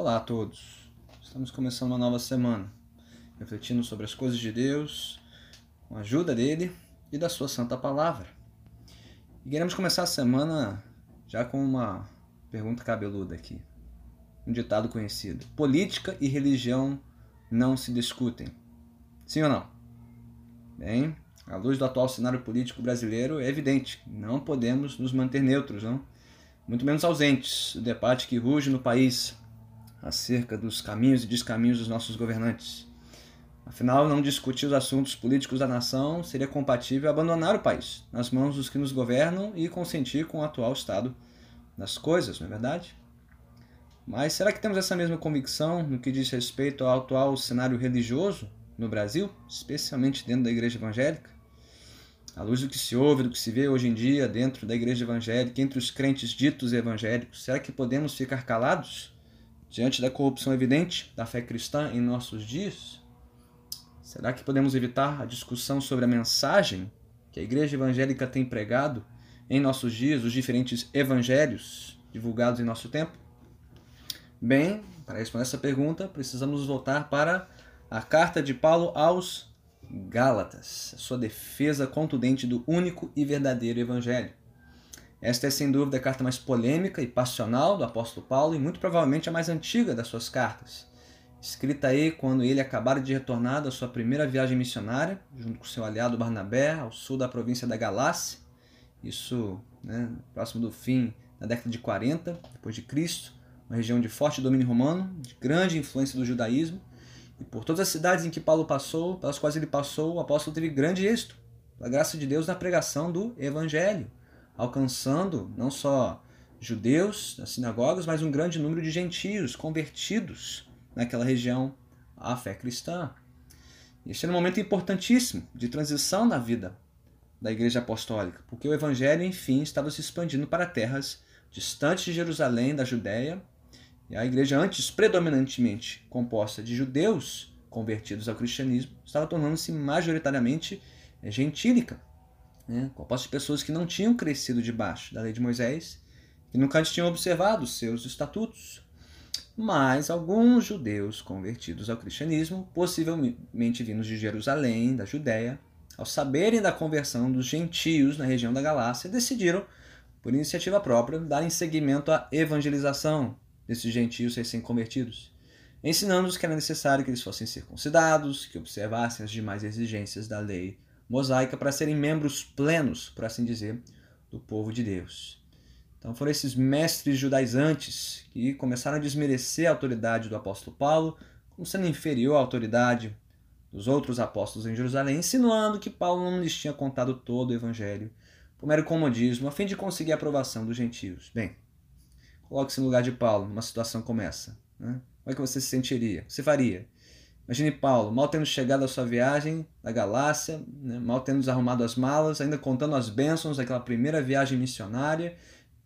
Olá a todos. Estamos começando uma nova semana, refletindo sobre as coisas de Deus, com a ajuda dele e da sua santa palavra. E queremos começar a semana já com uma pergunta cabeluda aqui. Um ditado conhecido: Política e religião não se discutem. Sim ou não? Bem, à luz do atual cenário político brasileiro, é evidente, não podemos nos manter neutros, não? Muito menos ausentes do debate que ruge no país acerca dos caminhos e descaminhos dos nossos governantes. Afinal, não discutir os assuntos políticos da nação seria compatível abandonar o país nas mãos dos que nos governam e consentir com o atual estado das coisas, não é verdade? Mas será que temos essa mesma convicção no que diz respeito ao atual cenário religioso no Brasil, especialmente dentro da igreja evangélica? À luz do que se ouve, do que se vê hoje em dia dentro da igreja evangélica, entre os crentes ditos evangélicos, será que podemos ficar calados? Diante da corrupção evidente da fé cristã em nossos dias? Será que podemos evitar a discussão sobre a mensagem que a igreja evangélica tem pregado em nossos dias, os diferentes evangelhos divulgados em nosso tempo? Bem, para responder essa pergunta, precisamos voltar para a carta de Paulo aos Gálatas, sua defesa contundente do único e verdadeiro evangelho. Esta é sem dúvida a carta mais polêmica e passional do apóstolo Paulo e muito provavelmente a mais antiga das suas cartas. Escrita aí quando ele acabara de retornar da sua primeira viagem missionária, junto com seu aliado Barnabé, ao sul da província da Galácia, isso né, próximo do fim da década de 40 depois de Cristo, uma região de forte domínio romano, de grande influência do judaísmo, e por todas as cidades em que Paulo passou, pelas quais ele passou, o apóstolo teve grande êxito, pela graça de Deus na pregação do evangelho alcançando não só judeus nas sinagogas, mas um grande número de gentios convertidos naquela região à fé cristã. Este era um momento importantíssimo de transição na vida da Igreja Apostólica, porque o Evangelho, enfim, estava se expandindo para terras distantes de Jerusalém, da Judéia, e a igreja, antes predominantemente composta de judeus convertidos ao cristianismo, estava tornando-se majoritariamente gentílica né, composta de pessoas que não tinham crescido debaixo da lei de Moisés, que nunca tinham observado seus estatutos. Mas alguns judeus convertidos ao cristianismo, possivelmente vindos de Jerusalém, da Judéia, ao saberem da conversão dos gentios na região da Galácia, decidiram, por iniciativa própria, darem seguimento à evangelização desses gentios recém-convertidos, ensinando-os que era necessário que eles fossem circuncidados, que observassem as demais exigências da lei mosaica para serem membros plenos, por assim dizer, do povo de Deus. Então foram esses mestres judaizantes que começaram a desmerecer a autoridade do apóstolo Paulo, como sendo inferior à autoridade dos outros apóstolos em Jerusalém, insinuando que Paulo não lhes tinha contado todo o evangelho por mero comodismo, a fim de conseguir a aprovação dos gentios. Bem, coloque-se no lugar de Paulo numa situação como essa. Né? Como é que você se sentiria? Você faria? Imagine Paulo, mal tendo chegado à sua viagem da Galácia, né, mal tendo desarrumado as malas, ainda contando as bênçãos daquela primeira viagem missionária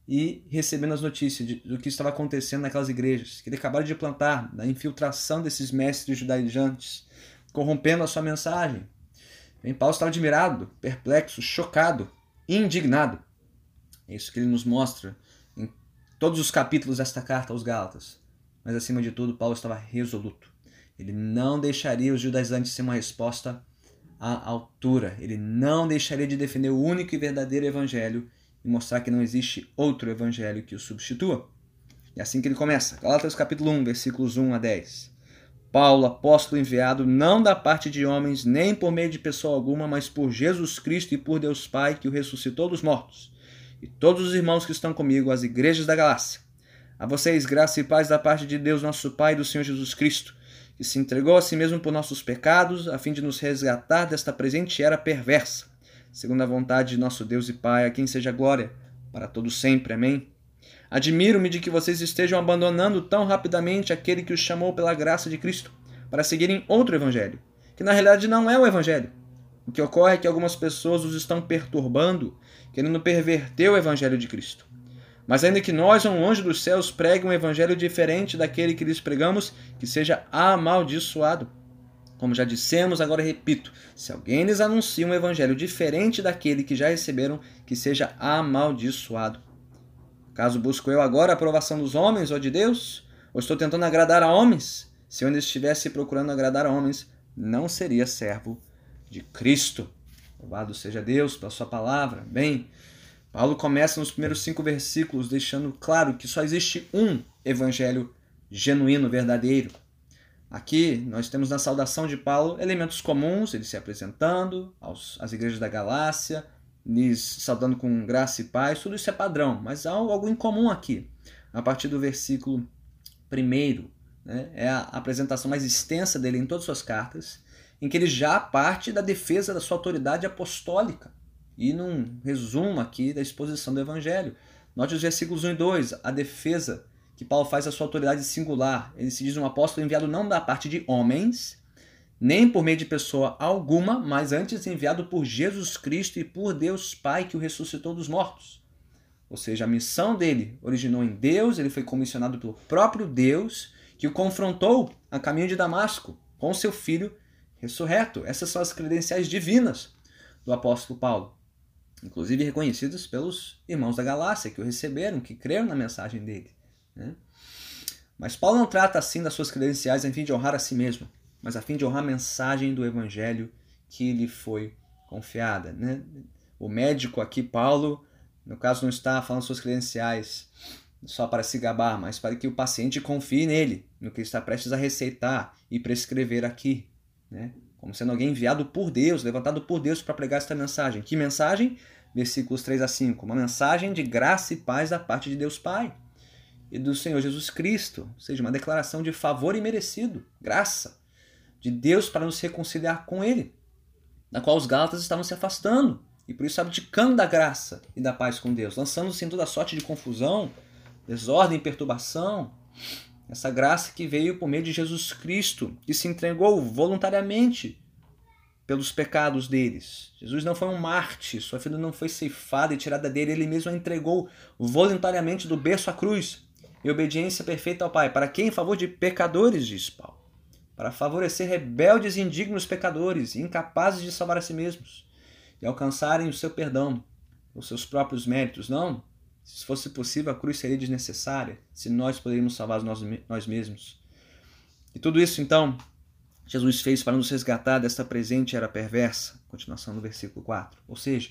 e recebendo as notícias de, do que estava acontecendo naquelas igrejas, que ele acabara de plantar, da infiltração desses mestres judaizantes, corrompendo a sua mensagem. Bem, Paulo estava admirado, perplexo, chocado, indignado. É isso que ele nos mostra em todos os capítulos desta carta aos Gálatas. Mas acima de tudo, Paulo estava resoluto ele não deixaria os judaizantes ser uma resposta à altura. Ele não deixaria de defender o único e verdadeiro evangelho e mostrar que não existe outro evangelho que o substitua. É assim que ele começa. Galatas capítulo 1, versículos 1 a 10. Paulo, apóstolo enviado, não da parte de homens, nem por meio de pessoa alguma, mas por Jesus Cristo e por Deus Pai, que o ressuscitou dos mortos. E todos os irmãos que estão comigo, as igrejas da Galácia. A vocês, graça e paz da parte de Deus, nosso Pai e do Senhor Jesus Cristo que se entregou a si mesmo por nossos pecados, a fim de nos resgatar desta presente era perversa, segundo a vontade de nosso Deus e Pai, a quem seja glória, para todo sempre. Amém. Admiro-me de que vocês estejam abandonando tão rapidamente aquele que os chamou pela graça de Cristo, para seguirem outro evangelho, que na realidade não é o evangelho. O que ocorre é que algumas pessoas os estão perturbando, querendo perverter o evangelho de Cristo. Mas ainda que nós ou um anjo dos céus pregue um evangelho diferente daquele que lhes pregamos, que seja amaldiçoado. Como já dissemos, agora repito: se alguém lhes anuncia um evangelho diferente daquele que já receberam, que seja amaldiçoado. Caso busco eu agora a aprovação dos homens ou de Deus? Ou estou tentando agradar a homens? Se eu ainda estivesse procurando agradar a homens, não seria servo de Cristo. Louvado seja Deus pela sua palavra. Bem, Paulo começa nos primeiros cinco versículos deixando claro que só existe um evangelho genuíno, verdadeiro. Aqui nós temos na saudação de Paulo elementos comuns, ele se apresentando aos, às igrejas da Galácia, lhes saudando com graça e paz, tudo isso é padrão, mas há algo em comum aqui. A partir do versículo 1, né, é a apresentação mais extensa dele em todas as suas cartas, em que ele já parte da defesa da sua autoridade apostólica. E num resumo aqui da exposição do Evangelho. Note os versículos 1 e 2, a defesa que Paulo faz a sua autoridade singular. Ele se diz um apóstolo enviado não da parte de homens, nem por meio de pessoa alguma, mas antes enviado por Jesus Cristo e por Deus Pai que o ressuscitou dos mortos. Ou seja, a missão dele originou em Deus, ele foi comissionado pelo próprio Deus, que o confrontou a caminho de Damasco com seu filho ressurreto. Essas são as credenciais divinas do apóstolo Paulo, inclusive reconhecidas pelos irmãos da Galácia que o receberam, que creram na mensagem dele. Né? Mas Paulo não trata assim das suas credenciais a fim de honrar a si mesmo, mas a fim de honrar a mensagem do evangelho que lhe foi confiada. Né? O médico aqui, Paulo, no caso, não está falando suas credenciais só para se gabar, mas para que o paciente confie nele, no que está prestes a receitar e prescrever aqui. Né? Como sendo alguém enviado por Deus, levantado por Deus para pregar esta mensagem. Que mensagem? Versículos 3 a 5. Uma mensagem de graça e paz da parte de Deus Pai e do Senhor Jesus Cristo, ou seja, uma declaração de favor imerecido, graça de Deus para nos reconciliar com Ele, da qual os Gálatas estavam se afastando e por isso abdicando da graça e da paz com Deus, lançando-se em toda sorte de confusão, desordem e perturbação. Essa graça que veio por meio de Jesus Cristo, que se entregou voluntariamente pelos pecados deles. Jesus não foi um mártir, sua vida não foi ceifada e tirada dele, ele mesmo a entregou voluntariamente do berço à cruz e obediência perfeita ao Pai. Para quem? Em favor de pecadores, diz Paulo. Para favorecer rebeldes e indignos pecadores, incapazes de salvar a si mesmos e alcançarem o seu perdão, os seus próprios méritos. Não. Se fosse possível, a cruz seria desnecessária, se nós poderíamos salvar nós, nós mesmos. E tudo isso, então, Jesus fez para nos resgatar desta presente era perversa. Continuação do versículo 4. Ou seja,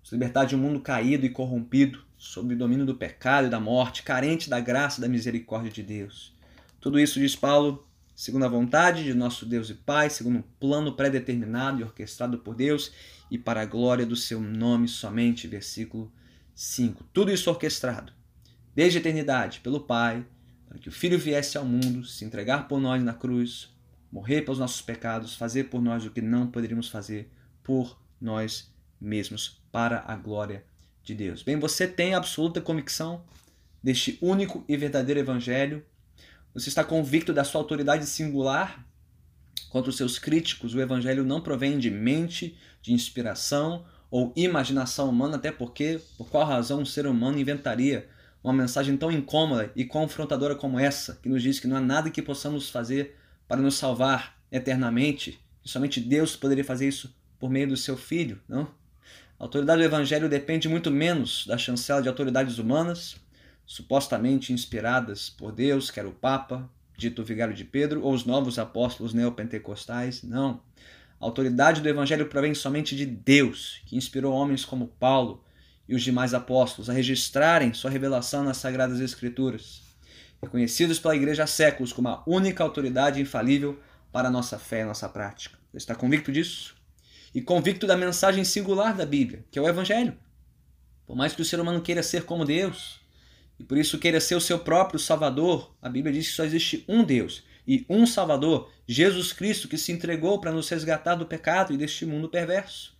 nos libertar de um mundo caído e corrompido, sob o domínio do pecado e da morte, carente da graça e da misericórdia de Deus. Tudo isso, diz Paulo, segundo a vontade de nosso Deus e Pai, segundo um plano pré-determinado e orquestrado por Deus e para a glória do seu nome somente. Versículo 5. Tudo isso orquestrado, desde a eternidade, pelo Pai, para que o Filho viesse ao mundo, se entregar por nós na cruz, morrer pelos nossos pecados, fazer por nós o que não poderíamos fazer por nós mesmos, para a glória de Deus. Bem, você tem absoluta convicção deste único e verdadeiro evangelho? Você está convicto da sua autoridade singular contra os seus críticos? O evangelho não provém de mente, de inspiração ou imaginação humana, até porque, por qual razão um ser humano inventaria uma mensagem tão incômoda e confrontadora como essa, que nos diz que não há nada que possamos fazer para nos salvar eternamente, e somente Deus poderia fazer isso por meio do seu filho, não? A autoridade do Evangelho depende muito menos da chancela de autoridades humanas, supostamente inspiradas por Deus, quer o Papa, dito vigário de Pedro, ou os novos apóstolos neopentecostais. Não. A autoridade do Evangelho provém somente de Deus, que inspirou homens como Paulo e os demais apóstolos a registrarem sua revelação nas Sagradas Escrituras, reconhecidos pela Igreja há séculos como a única autoridade infalível para a nossa fé e nossa prática. Você está convicto disso? e convicto da mensagem singular da Bíblia, que é o Evangelho. Por mais que o ser humano queira ser como Deus, e por isso queira ser o seu próprio Salvador, a Bíblia diz que só existe um Deus e um Salvador, Jesus Cristo, que se entregou para nos resgatar do pecado e deste mundo perverso.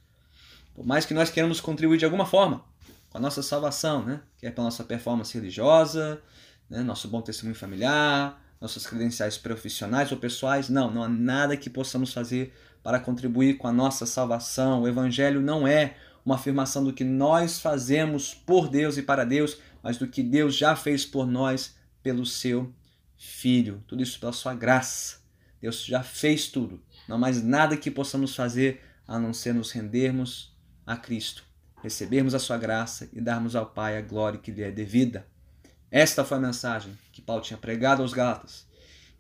Por mais que nós queiramos contribuir de alguma forma com a nossa salvação, né? que é pela nossa performance religiosa, né? nosso bom testemunho familiar, nossas credenciais profissionais ou pessoais, não, não há nada que possamos fazer para contribuir com a nossa salvação. O Evangelho não é uma afirmação do que nós fazemos por Deus e para Deus, mas do que Deus já fez por nós pelo seu Filho. Tudo isso pela sua graça. Deus já fez tudo. Não há mais nada que possamos fazer a não ser nos rendermos a Cristo, recebermos a sua graça e darmos ao Pai a glória que lhe é devida. Esta foi a mensagem que Paulo tinha pregado aos Gálatas,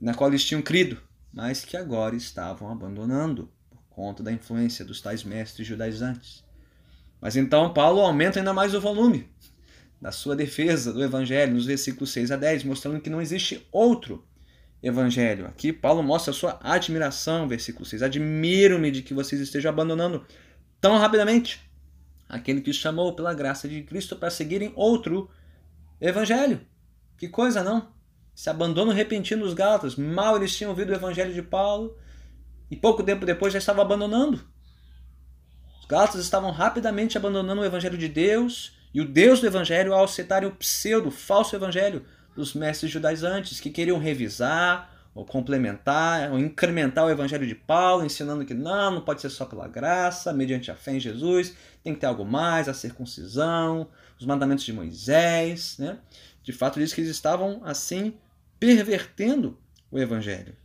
na qual eles tinham crido, mas que agora estavam abandonando por conta da influência dos tais mestres judaizantes. Mas então Paulo aumenta ainda mais o volume da sua defesa do evangelho nos versículos 6 a 10, mostrando que não existe outro evangelho. Aqui Paulo mostra a sua admiração, versículo 6. Admiro-me de que vocês estejam abandonando tão rapidamente aquele que os chamou pela graça de Cristo para seguirem outro evangelho. Que coisa, não? Esse abandono repentino dos Gálatas. Mal eles tinham ouvido o evangelho de Paulo e pouco tempo depois já estavam abandonando. Os Gálatas estavam rapidamente abandonando o evangelho de Deus e o Deus do evangelho ao aceitarem o pseudo, falso evangelho dos mestres judaizantes que queriam revisar ou complementar, ou incrementar o evangelho de Paulo, ensinando que não, não pode ser só pela graça, mediante a fé em Jesus, tem que ter algo mais, a circuncisão, os mandamentos de Moisés, né? De fato, diz que eles estavam assim pervertendo o evangelho,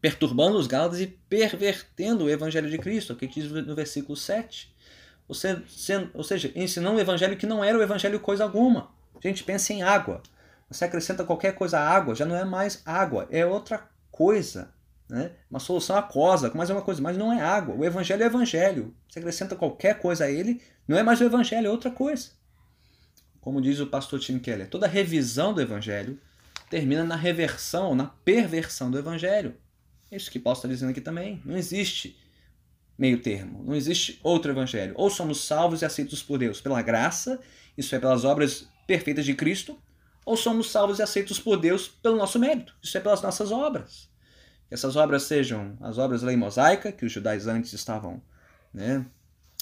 perturbando os gálatas e pervertendo o evangelho de Cristo, o que diz no versículo 7. Ou seja, ou seja, evangelho que não era o evangelho coisa alguma. A gente pensa em água. Você acrescenta qualquer coisa à água, já não é mais água, é outra coisa. Né? Uma solução aquosa, mas é uma coisa, mas não é água. O evangelho é evangelho. Você acrescenta qualquer coisa a ele, não é mais o evangelho, é outra coisa. Como diz o pastor Tim Keller, toda revisão do evangelho termina na reversão, na perversão do evangelho. É isso que Paulo está dizendo aqui também. Não existe meio termo, não existe outro evangelho. Ou somos salvos e aceitos por Deus pela graça, isso é pelas obras perfeitas de Cristo, ou somos salvos e aceitos por Deus pelo nosso mérito. Isso é pelas nossas obras. Que essas obras sejam as obras da lei mosaica, que os judaizantes estavam né,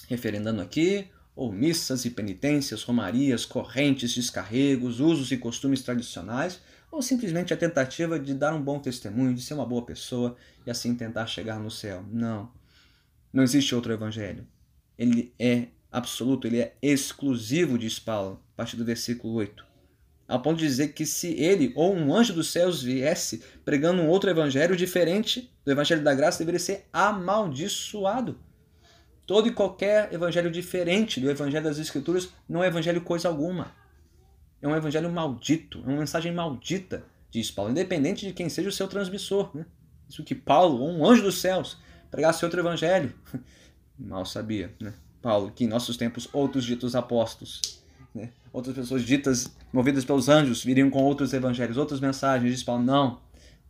referendando aqui, ou missas e penitências, romarias, correntes, descarregos, usos e costumes tradicionais, ou simplesmente a tentativa de dar um bom testemunho, de ser uma boa pessoa e assim tentar chegar no céu. Não. Não existe outro evangelho. Ele é absoluto, ele é exclusivo, diz Paulo, a partir do versículo 8 a ponto de dizer que se ele ou um anjo dos céus viesse pregando um outro evangelho diferente do evangelho da graça, deveria ser amaldiçoado. Todo e qualquer evangelho diferente do evangelho das escrituras não é evangelho coisa alguma. É um evangelho maldito, é uma mensagem maldita, diz Paulo, independente de quem seja o seu transmissor. Né? Isso que Paulo, ou um anjo dos céus, pregasse outro evangelho. Mal sabia, né? Paulo, que em nossos tempos outros ditos apóstolos né? Outras pessoas ditas, movidas pelos anjos, viriam com outros evangelhos, outras mensagens. Diz Paulo, não.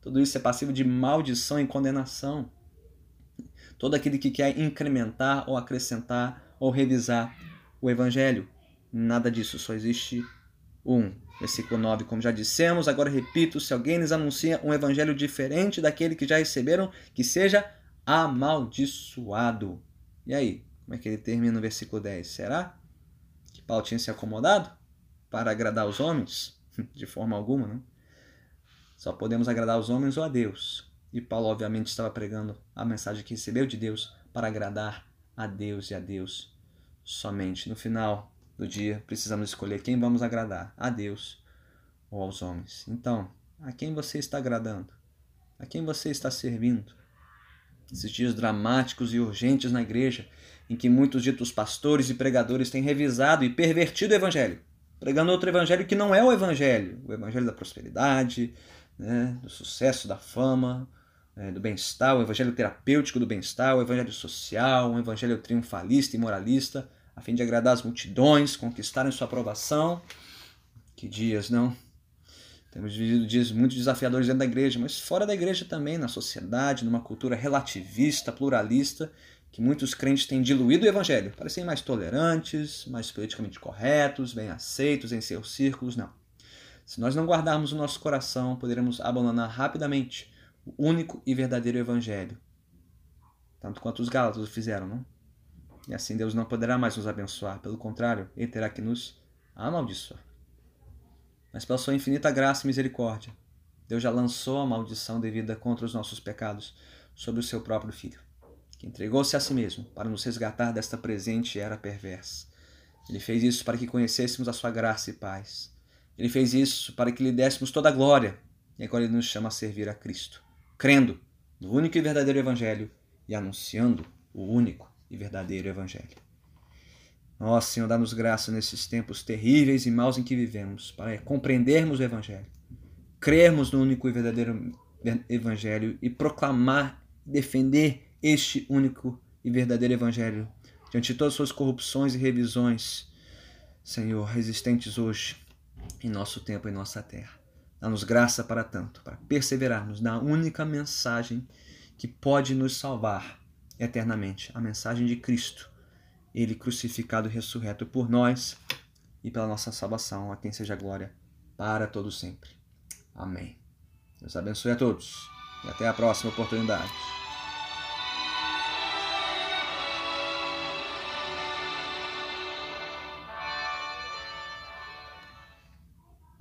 Tudo isso é passivo de maldição e condenação. Todo aquele que quer incrementar ou acrescentar ou revisar o evangelho. Nada disso, só existe um. Versículo 9, como já dissemos, agora repito: se alguém lhes anuncia um evangelho diferente daquele que já receberam, que seja amaldiçoado. E aí, como é que ele termina no versículo 10? Será? Paulo tinha se acomodado para agradar os homens? De forma alguma, não. Só podemos agradar os homens ou a Deus. E Paulo, obviamente, estava pregando a mensagem que recebeu de Deus para agradar a Deus e a Deus somente. No final do dia, precisamos escolher quem vamos agradar, a Deus ou aos homens. Então, a quem você está agradando? A quem você está servindo? Esses dias dramáticos e urgentes na igreja, em que muitos ditos pastores e pregadores têm revisado e pervertido o evangelho, pregando outro evangelho que não é o evangelho, o evangelho da prosperidade, né, do sucesso, da fama, é, do bem-estar, o evangelho terapêutico do bem-estar, o evangelho social, um evangelho triunfalista e moralista, a fim de agradar as multidões, conquistarem sua aprovação. Que dias, não? Temos vivido dias muito desafiadores dentro da igreja, mas fora da igreja também, na sociedade, numa cultura relativista, pluralista, que muitos crentes têm diluído o evangelho para serem mais tolerantes, mais politicamente corretos, bem aceitos em seus círculos. Não. Se nós não guardarmos o nosso coração, poderemos abandonar rapidamente o único e verdadeiro evangelho. Tanto quanto os Gálatas o fizeram, não? E assim Deus não poderá mais nos abençoar. Pelo contrário, Ele terá que nos amaldiçoar. Mas pela sua infinita graça e misericórdia, Deus já lançou a maldição devida contra os nossos pecados sobre o seu próprio Filho que entregou-se a si mesmo para nos resgatar desta presente era perversa. Ele fez isso para que conhecêssemos a sua graça e paz. Ele fez isso para que lhe dessemos toda a glória, e agora ele nos chama a servir a Cristo, crendo no único e verdadeiro Evangelho e anunciando o único e verdadeiro Evangelho. Ó Senhor, dá-nos graça nesses tempos terríveis e maus em que vivemos, para compreendermos o Evangelho, crermos no único e verdadeiro Evangelho e proclamar, defender este único e verdadeiro Evangelho diante de todas as suas corrupções e revisões, Senhor, existentes hoje em nosso tempo e nossa terra. Dá-nos graça para tanto, para perseverarmos na única mensagem que pode nos salvar eternamente a mensagem de Cristo, Ele crucificado e ressurreto por nós e pela nossa salvação. A quem seja glória para todo sempre. Amém. Deus abençoe a todos e até a próxima oportunidade.